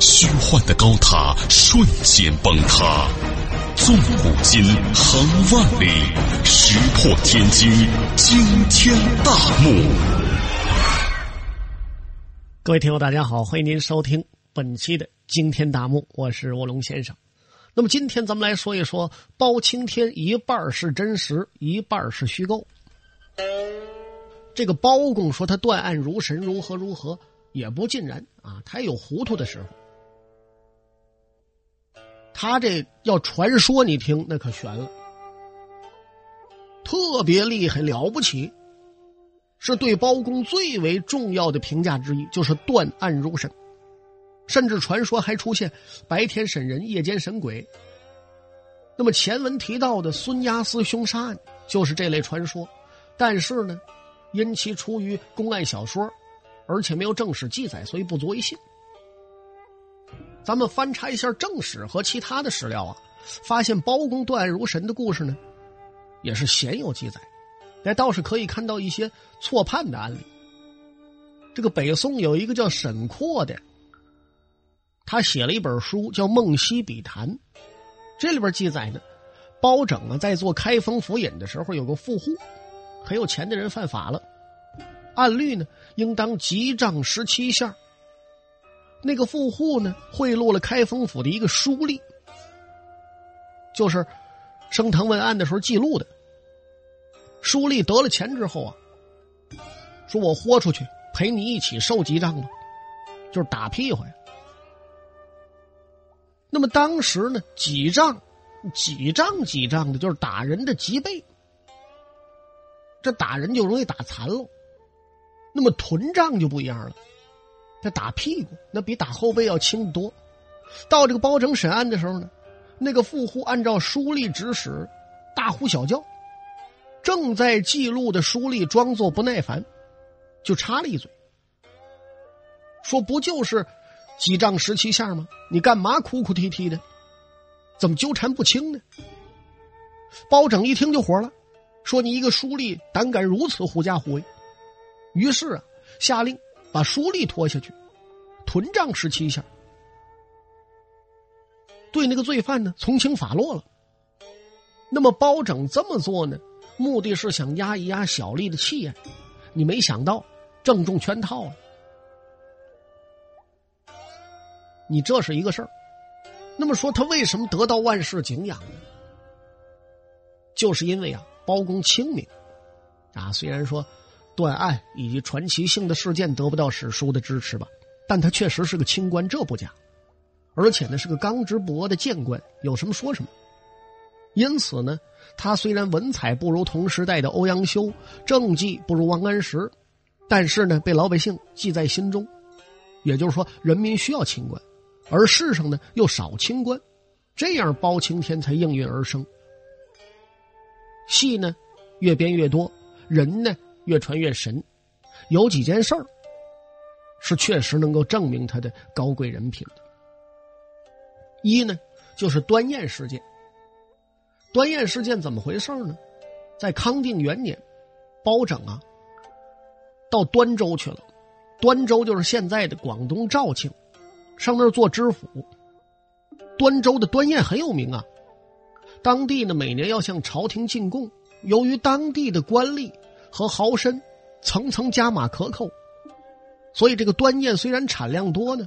虚幻的高塔瞬间崩塌，纵古今，横万里，石破天惊，惊天大幕。各位听友，大家好，欢迎您收听本期的惊天大幕，我是卧龙先生。那么今天咱们来说一说包青天，一半是真实，一半是虚构。这个包公说他断案如神，如何如何。也不尽然啊，他有糊涂的时候。他这要传说，你听那可悬了，特别厉害，了不起，是对包公最为重要的评价之一，就是断案如神，甚至传说还出现白天审人，夜间审鬼。那么前文提到的孙押司凶杀案就是这类传说，但是呢，因其出于公案小说。而且没有正史记载，所以不足为信。咱们翻查一下正史和其他的史料啊，发现包公断案如神的故事呢，也是鲜有记载。但倒是可以看到一些错判的案例。这个北宋有一个叫沈括的，他写了一本书叫《梦溪笔谈》，这里边记载呢，包拯啊在做开封府尹的时候，有个富户，很有钱的人犯法了。按律呢，应当急杖十七下。那个富户呢，贿赂了开封府的一个书吏，就是升堂问案的时候记录的。书吏得了钱之后啊，说我豁出去陪你一起受几杖吧，就是打屁股呀。那么当时呢，几杖、几杖、几杖的，就是打人的几倍。这打人就容易打残了。那么臀杖就不一样了，他打屁股那比打后背要轻得多。到这个包拯审案的时候呢，那个富户按照书吏指使，大呼小叫。正在记录的书吏装作不耐烦，就插了一嘴，说：“不就是几丈十七下吗？你干嘛哭哭啼啼的？怎么纠缠不清呢？”包拯一听就火了，说：“你一个书吏，胆敢如此狐假虎威！”于是啊，下令把书吏拖下去，屯杖十七下，对那个罪犯呢从轻发落了。那么包拯这么做呢，目的是想压一压小吏的气焰。你没想到正中圈套了，你这是一个事儿。那么说他为什么得到万世敬仰？就是因为啊，包公清明啊，虽然说。断案以及传奇性的事件得不到史书的支持吧，但他确实是个清官，这不假。而且呢，是个刚直不阿的谏官，有什么说什么。因此呢，他虽然文采不如同时代的欧阳修，政绩不如王安石，但是呢，被老百姓记在心中。也就是说，人民需要清官，而世上呢又少清官，这样包青天才应运而生。戏呢，越编越多，人呢。越传越神，有几件事儿是确实能够证明他的高贵人品的。一呢，就是端砚事件。端砚事件怎么回事呢？在康定元年，包拯啊到端州去了。端州就是现在的广东肇庆，上那儿做知府。端州的端砚很有名啊，当地呢每年要向朝廷进贡，由于当地的官吏。和豪绅层层加码克扣，所以这个端砚虽然产量多呢，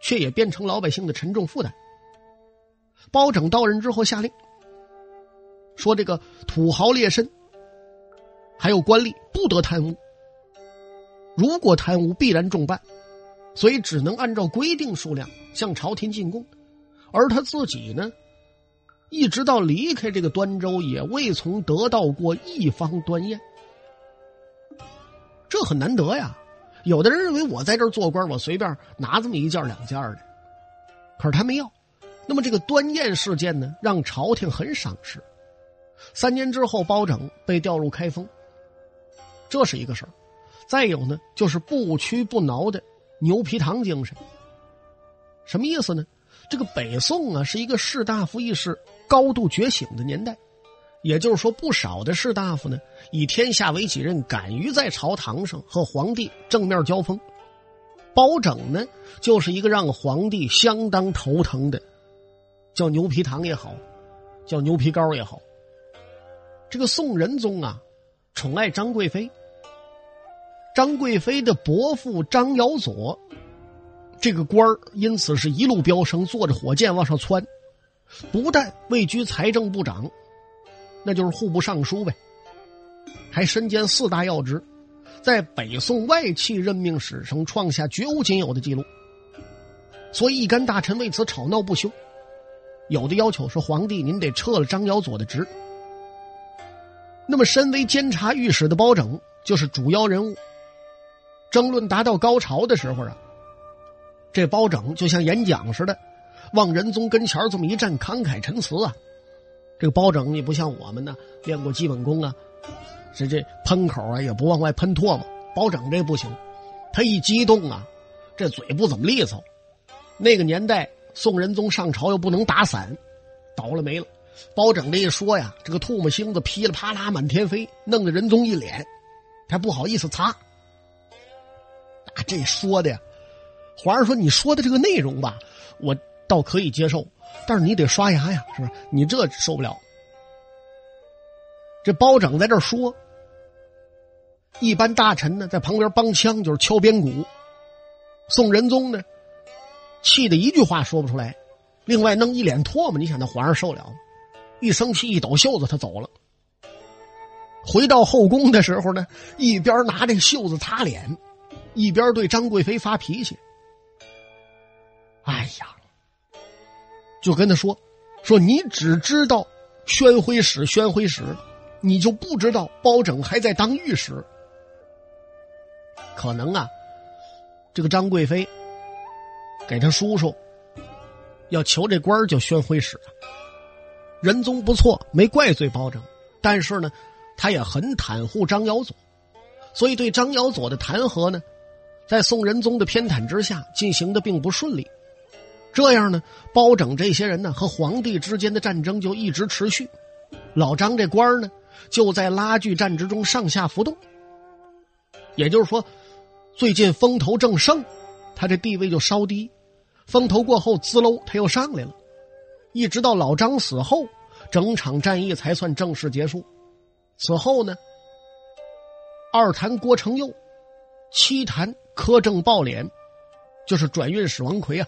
却也变成老百姓的沉重负担。包拯到任之后下令说：“这个土豪劣绅还有官吏不得贪污，如果贪污必然重办，所以只能按照规定数量向朝廷进贡。而他自己呢？”一直到离开这个端州，也未曾得到过一方端砚，这很难得呀。有的人认为我在这儿做官，我随便拿这么一件两件的，可是他没要，那么这个端砚事件呢，让朝廷很赏识。三年之后，包拯被调入开封，这是一个事儿。再有呢，就是不屈不挠的牛皮糖精神。什么意思呢？这个北宋啊，是一个士大夫意识高度觉醒的年代，也就是说，不少的士大夫呢，以天下为己任，敢于在朝堂上和皇帝正面交锋。包拯呢，就是一个让皇帝相当头疼的，叫牛皮糖也好，叫牛皮膏也好。这个宋仁宗啊，宠爱张贵妃。张贵妃的伯父张尧佐，这个官因此是一路飙升，坐着火箭往上窜。不但位居财政部长，那就是户部尚书呗，还身兼四大要职，在北宋外戚任命史上创下绝无仅有的记录。所以一干大臣为此吵闹不休，有的要求说：“皇帝，您得撤了张尧佐的职。”那么，身为监察御史的包拯就是主要人物。争论达到高潮的时候啊，这包拯就像演讲似的，往仁宗跟前这么一站，慷慨陈词啊。这个包拯也不像我们呢，练过基本功啊，这这喷口啊也不往外喷唾沫。包拯这不行，他一激动啊，这嘴不怎么利索。那个年代，宋仁宗上朝又不能打伞，倒了霉了。包拯这一说呀，这个唾沫星子噼里啪啦满天飞，弄得仁宗一脸，他不好意思擦。啊，这说的呀，皇上说你说的这个内容吧，我倒可以接受，但是你得刷牙呀，是不是？你这受不了。这包拯在这说，一般大臣呢在旁边帮腔，就是敲边鼓。宋仁宗呢，气得一句话说不出来，另外弄一脸唾沫，你想那皇上受了吗？一生气，一抖袖子，他走了。回到后宫的时候呢，一边拿这袖子擦脸，一边对张贵妃发脾气。哎呀，就跟他说：“说你只知道宣徽使，宣徽使，你就不知道包拯还在当御史。可能啊，这个张贵妃给他叔叔要求这官叫宣徽使。”仁宗不错，没怪罪包拯，但是呢，他也很袒护张尧佐，所以对张尧佐的弹劾呢，在宋仁宗的偏袒之下进行的并不顺利。这样呢，包拯这些人呢和皇帝之间的战争就一直持续，老张这官呢就在拉锯战之中上下浮动。也就是说，最近风头正盛，他这地位就稍低；风头过后，滋喽，他又上来了。一直到老张死后，整场战役才算正式结束。此后呢，二谈郭成佑，七谈苛政暴敛，就是转运使王奎啊。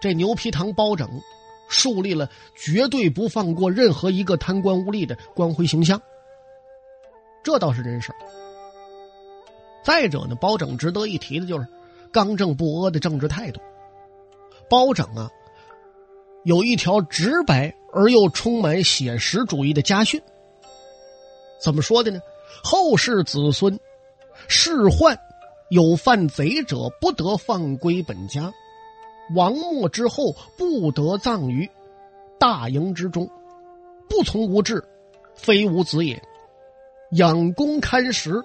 这牛皮糖包拯，树立了绝对不放过任何一个贪官污吏的光辉形象。这倒是真事再者呢，包拯值得一提的就是刚正不阿的政治态度。包拯啊。有一条直白而又充满写实主义的家训，怎么说的呢？后世子孙，仕宦有犯贼者，不得放归本家；亡没之后，不得葬于大营之中。不从无志，非吾子也。养公堪食，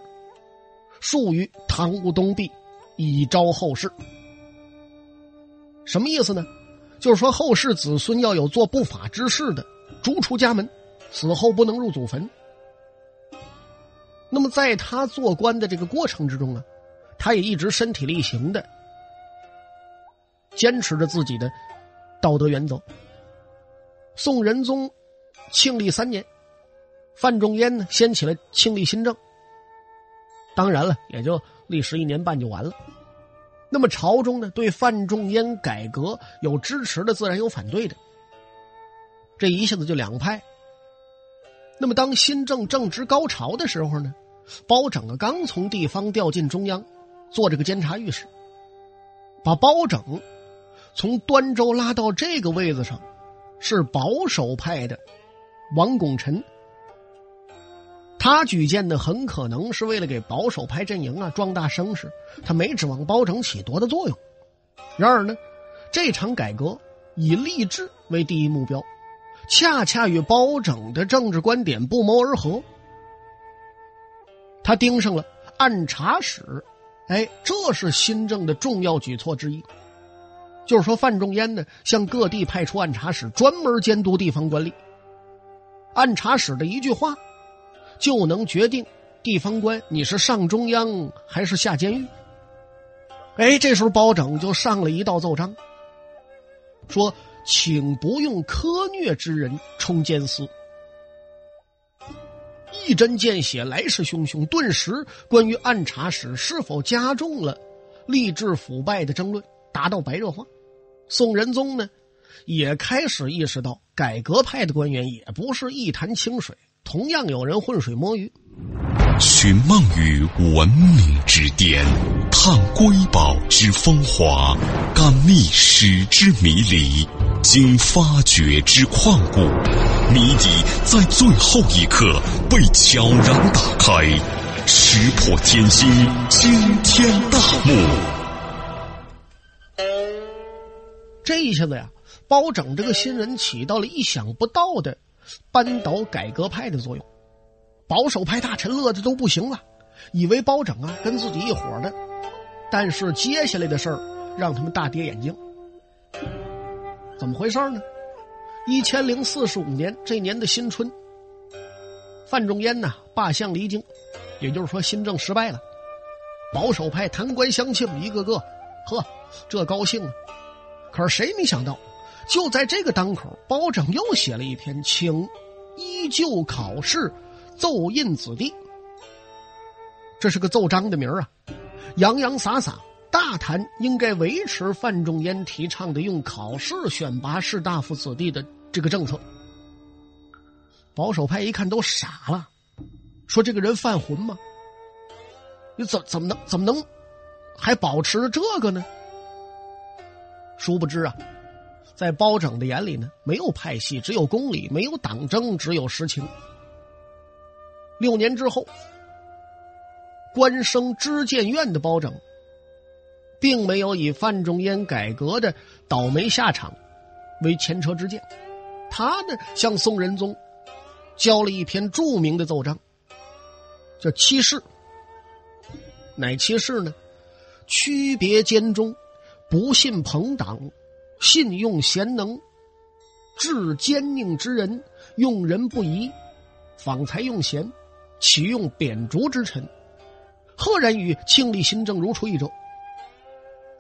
树于堂屋东壁，以昭后世。什么意思呢？就是说，后世子孙要有做不法之事的，逐出家门，死后不能入祖坟。那么，在他做官的这个过程之中啊，他也一直身体力行的坚持着自己的道德原则。宋仁宗庆历三年，范仲淹呢掀起了庆历新政，当然了，也就历时一年半就完了。那么朝中呢，对范仲淹改革有支持的，自然有反对的。这一下子就两派。那么当新政正值高潮的时候呢，包拯啊刚从地方调进中央，做这个监察御史，把包拯从端州拉到这个位子上，是保守派的王拱辰。他举荐的很可能是为了给保守派阵营啊壮大声势，他没指望包拯起多大作用。然而呢，这场改革以吏治为第一目标，恰恰与包拯的政治观点不谋而合。他盯上了按察使，哎，这是新政的重要举措之一。就是说，范仲淹呢，向各地派出暗查使，专门监督地方官吏。暗查使的一句话，就能决定地方官你是上中央还是下监狱。哎，这时候包拯就上了一道奏章，说：“请不用苛虐之人充监司。”一针见血，来势汹汹。顿时，关于暗查使是否加重了吏治腐败的争论达到白热化。宋仁宗呢，也开始意识到改革派的官员也不是一潭清水，同样有人浑水摸鱼。寻梦于文明之巅，探瑰宝之风华，感历史之迷离，经发掘之旷古，谜底在最后一刻被悄然打开，石破天惊，惊天大幕。这一下子呀，包拯这个新人起到了意想不到的扳倒改革派的作用。保守派大臣乐的都不行了，以为包拯啊跟自己一伙的，但是接下来的事儿让他们大跌眼镜。怎么回事呢？一千零四十五年这年的新春，范仲淹呐罢相离京，也就是说新政失败了。保守派弹冠相庆，一个个，呵，这高兴啊！可是谁没想到，就在这个当口，包拯又写了一篇，请依旧考试。奏印子弟，这是个奏章的名啊，洋洋洒洒大谈应该维持范仲淹提倡的用考试选拔士大夫子弟的这个政策。保守派一看都傻了，说这个人犯浑吗？你怎怎么能怎么能还保持这个呢？殊不知啊，在包拯的眼里呢，没有派系，只有公理；没有党争，只有实情。六年之后，官升知谏院的包拯，并没有以范仲淹改革的倒霉下场为前车之鉴，他呢向宋仁宗交了一篇著名的奏章，叫《七事》。哪七事呢？区别奸忠，不信朋党，信用贤能，治奸佞之人，用人不疑，访才用贤。启用贬逐之臣，赫然与庆历新政如出一辙。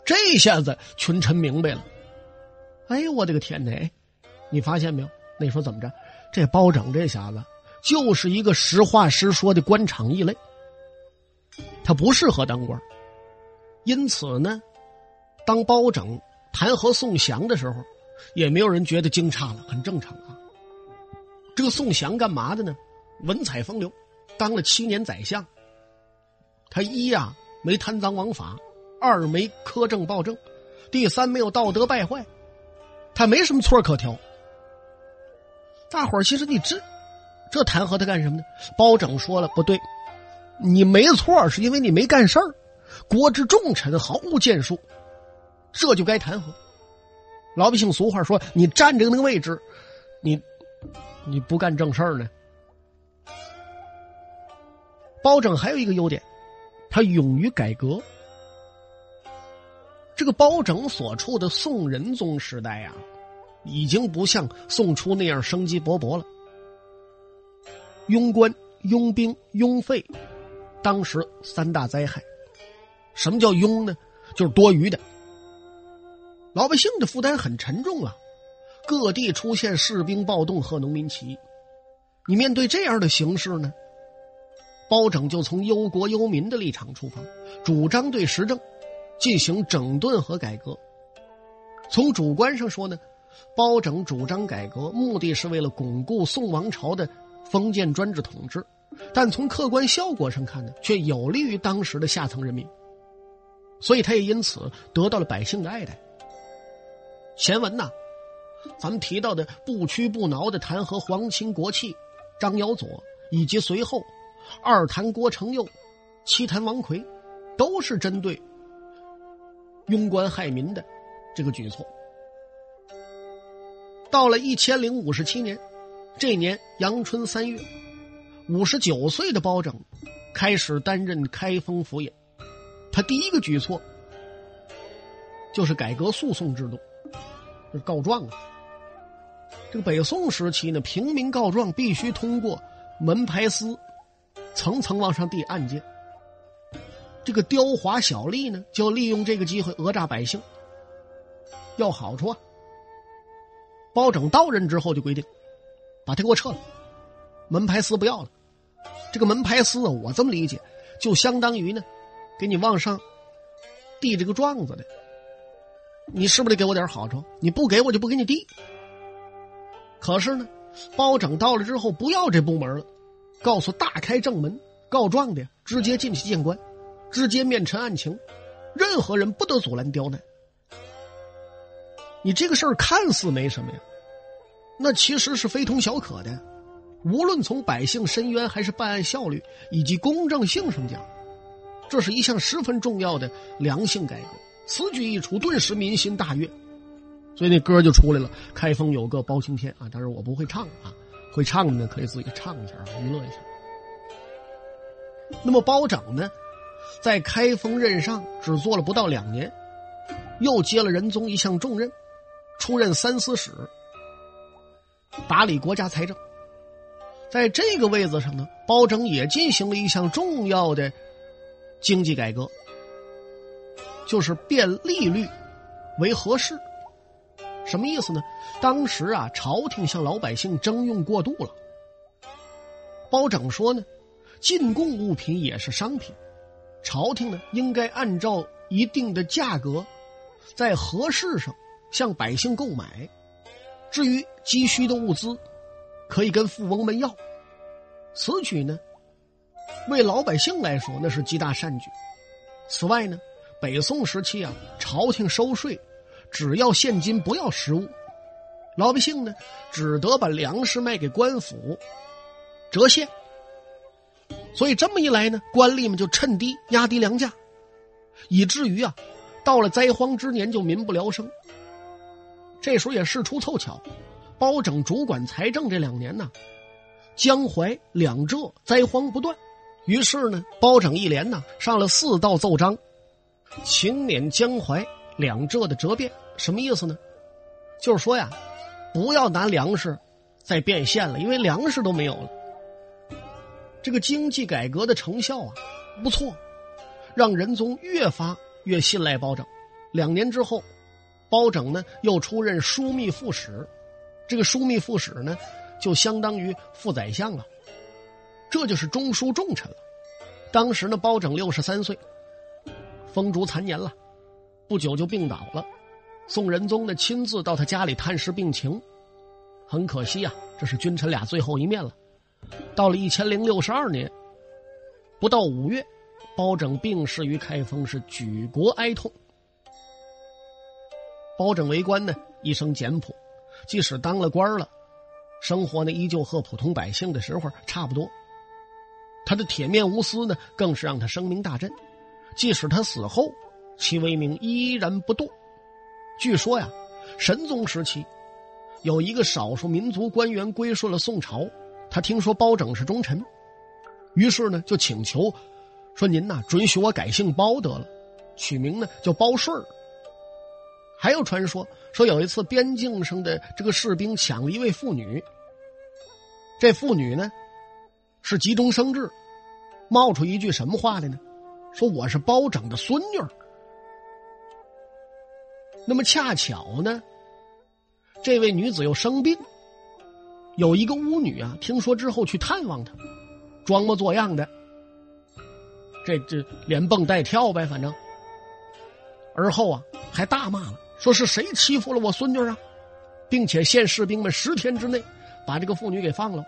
这下子群臣明白了。哎呦，我的个天哪！你发现没有？那说怎么着？这包拯这小子就是一个实话实说的官场异类，他不适合当官。因此呢，当包拯弹劾宋祥的时候，也没有人觉得惊诧了，很正常啊。这个宋祥干嘛的呢？文采风流。当了七年宰相，他一呀没贪赃枉法，二没苛政暴政，第三没有道德败坏，他没什么错可挑。大伙儿其实你知这弹劾他干什么呢？包拯说了不对，你没错，是因为你没干事儿，国之重臣毫无建树，这就该弹劾。老百姓俗话说，你站着那个位置，你你不干正事儿呢。包拯还有一个优点，他勇于改革。这个包拯所处的宋仁宗时代呀，已经不像宋初那样生机勃勃了。庸官、庸兵、庸费，当时三大灾害。什么叫庸呢？就是多余的。老百姓的负担很沉重啊，各地出现士兵暴动和农民起义。你面对这样的形势呢？包拯就从忧国忧民的立场出发，主张对时政进行整顿和改革。从主观上说呢，包拯主张改革，目的是为了巩固宋王朝的封建专制统治；但从客观效果上看呢，却有利于当时的下层人民，所以他也因此得到了百姓的爱戴。前文呐，咱们提到的不屈不挠的弹劾皇亲国戚张尧佐，以及随后。二弹郭承佑，七弹王奎，都是针对庸官害民的这个举措。到了一千零五十七年，这年阳春三月，五十九岁的包拯开始担任开封府尹。他第一个举措就是改革诉讼制度，告状啊。这个北宋时期呢，平民告状必须通过门牌司，层层往上递案件。这个刁华小吏呢，就利用这个机会讹诈百姓，要好处啊。包拯到任之后就规定，把他给我撤了，门牌司不要了。这个门牌司啊，我这么理解，就相当于呢，给你往上递这个状子的。你是不是得给我点好处？你不给我就不给你递。可是呢，包拯到了之后不要这部门了，告诉大开正门，告状的直接进去见官，直接面陈案情，任何人不得阻拦刁难。你这个事儿看似没什么呀，那其实是非同小可的。无论从百姓申冤还是办案效率以及公正性上讲，这是一项十分重要的良性改革。此举一出，顿时民心大悦，所以那歌就出来了。开封有个包青天啊，当然我不会唱啊，会唱的呢可以自己唱一下，娱乐一下。那么包拯呢，在开封任上只做了不到两年，又接了仁宗一项重任。出任三司使，打理国家财政。在这个位子上呢，包拯也进行了一项重要的经济改革，就是变利率为合适。什么意思呢？当时啊，朝廷向老百姓征用过度了。包拯说呢，进贡物品也是商品，朝廷呢应该按照一定的价格，在合适上。向百姓购买，至于急需的物资，可以跟富翁们要。此举呢，为老百姓来说那是极大善举。此外呢，北宋时期啊，朝廷收税只要现金不要实物，老百姓呢只得把粮食卖给官府折现。所以这么一来呢，官吏们就趁低压低粮价，以至于啊，到了灾荒之年就民不聊生。这时候也事出凑巧，包拯主管财政这两年呢，江淮两浙灾荒不断，于是呢，包拯一连呢上了四道奏章，勤免江淮两浙的折变。什么意思呢？就是说呀，不要拿粮食再变现了，因为粮食都没有了。这个经济改革的成效啊不错，让仁宗越发越信赖包拯。两年之后。包拯呢，又出任枢密副使，这个枢密副使呢，就相当于副宰相了，这就是中书重臣了。当时呢，包拯六十三岁，风烛残年了，不久就病倒了。宋仁宗呢，亲自到他家里探视病情。很可惜啊，这是君臣俩最后一面了。到了一千零六十二年，不到五月，包拯病逝于开封，是举国哀痛。包拯为官呢，一生简朴，即使当了官了，生活呢依旧和普通百姓的时候差不多。他的铁面无私呢，更是让他声名大振。即使他死后，其威名依然不动。据说呀，神宗时期有一个少数民族官员归顺了宋朝，他听说包拯是忠臣，于是呢就请求说：“您呐，准许我改姓包得了，取名呢叫包顺儿。”还有传说说，有一次边境上的这个士兵抢了一位妇女，这妇女呢是急中生智，冒出一句什么话来呢？说我是包拯的孙女儿。那么恰巧呢，这位女子又生病，有一个巫女啊，听说之后去探望她，装模作样的，这这连蹦带跳呗，反正，而后啊还大骂了。说是谁欺负了我孙女啊，并且限士兵们十天之内把这个妇女给放了，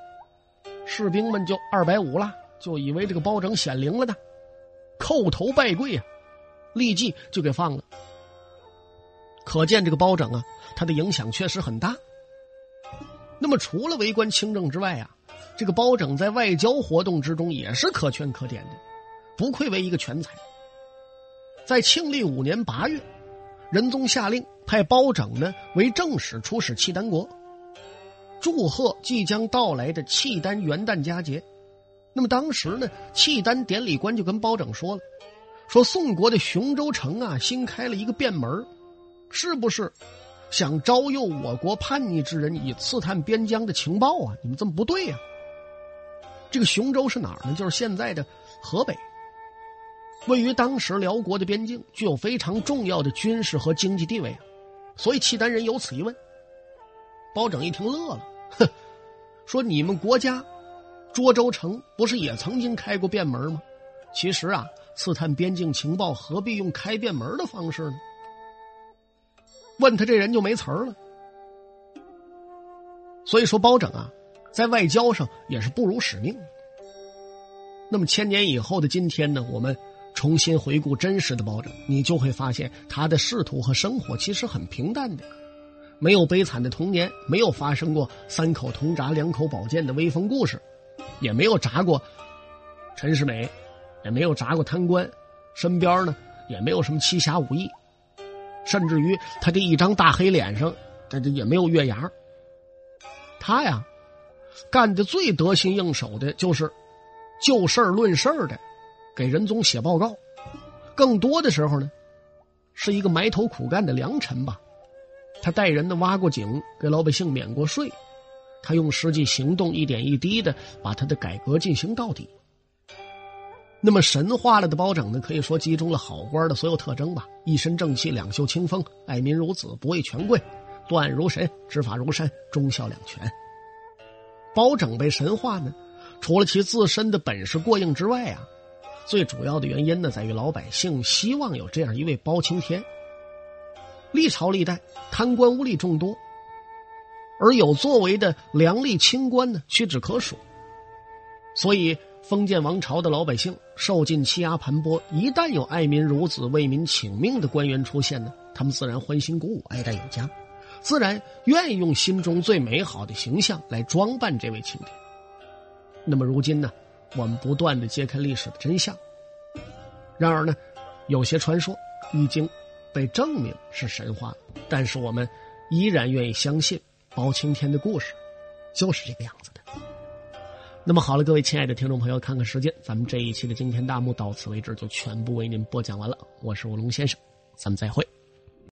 士兵们就二百五了，就以为这个包拯显灵了呢，叩头拜跪啊，立即就给放了。可见这个包拯啊，他的影响确实很大。那么除了为官清正之外啊，这个包拯在外交活动之中也是可圈可点的，不愧为一个全才。在庆历五年八月。仁宗下令派包拯呢为正使出使契丹国，祝贺即将到来的契丹元旦佳节。那么当时呢，契丹典礼官就跟包拯说了，说宋国的雄州城啊，新开了一个便门，是不是想招诱我国叛逆之人以刺探边疆的情报啊？你们这么不对呀！这个雄州是哪儿呢？就是现在的河北，位于当时辽国的边境，具有非常重要的军事和经济地位啊。所以契丹人有此一问，包拯一听乐了，哼，说你们国家。涿州城不是也曾经开过便门吗？其实啊，刺探边境情报何必用开便门的方式呢？问他这人就没词儿了。所以说，包拯啊，在外交上也是不辱使命。那么千年以后的今天呢，我们重新回顾真实的包拯，你就会发现他的仕途和生活其实很平淡的，没有悲惨的童年，没有发生过三口铜铡、两口宝剑的威风故事。也没有铡过陈世美，也没有铡过贪官，身边呢也没有什么七侠五义，甚至于他这一张大黑脸上，这这也没有月牙。他呀，干的最得心应手的就是就事儿论事儿的，给仁宗写报告。更多的时候呢，是一个埋头苦干的良臣吧。他带人呢挖过井，给老百姓免过税。他用实际行动一点一滴的把他的改革进行到底。那么神化了的包拯呢，可以说集中了好官的所有特征吧：一身正气，两袖清风，爱民如子，不畏权贵，断案如神，执法如山，忠孝两全。包拯被神化呢，除了其自身的本事过硬之外啊，最主要的原因呢，在于老百姓希望有这样一位包青天。历朝历代贪官污吏众多。而有作为的良吏清官呢，屈指可数。所以封建王朝的老百姓受尽欺压盘剥，一旦有爱民如子、为民请命的官员出现呢，他们自然欢欣鼓舞、爱戴有加，自然愿意用心中最美好的形象来装扮这位青天。那么如今呢，我们不断的揭开历史的真相。然而呢，有些传说已经被证明是神话，但是我们依然愿意相信。包青天的故事，就是这个样子的。那么好了，各位亲爱的听众朋友，看看时间，咱们这一期的惊天大幕到此为止，就全部为您播讲完了。我是吴龙先生，咱们再会。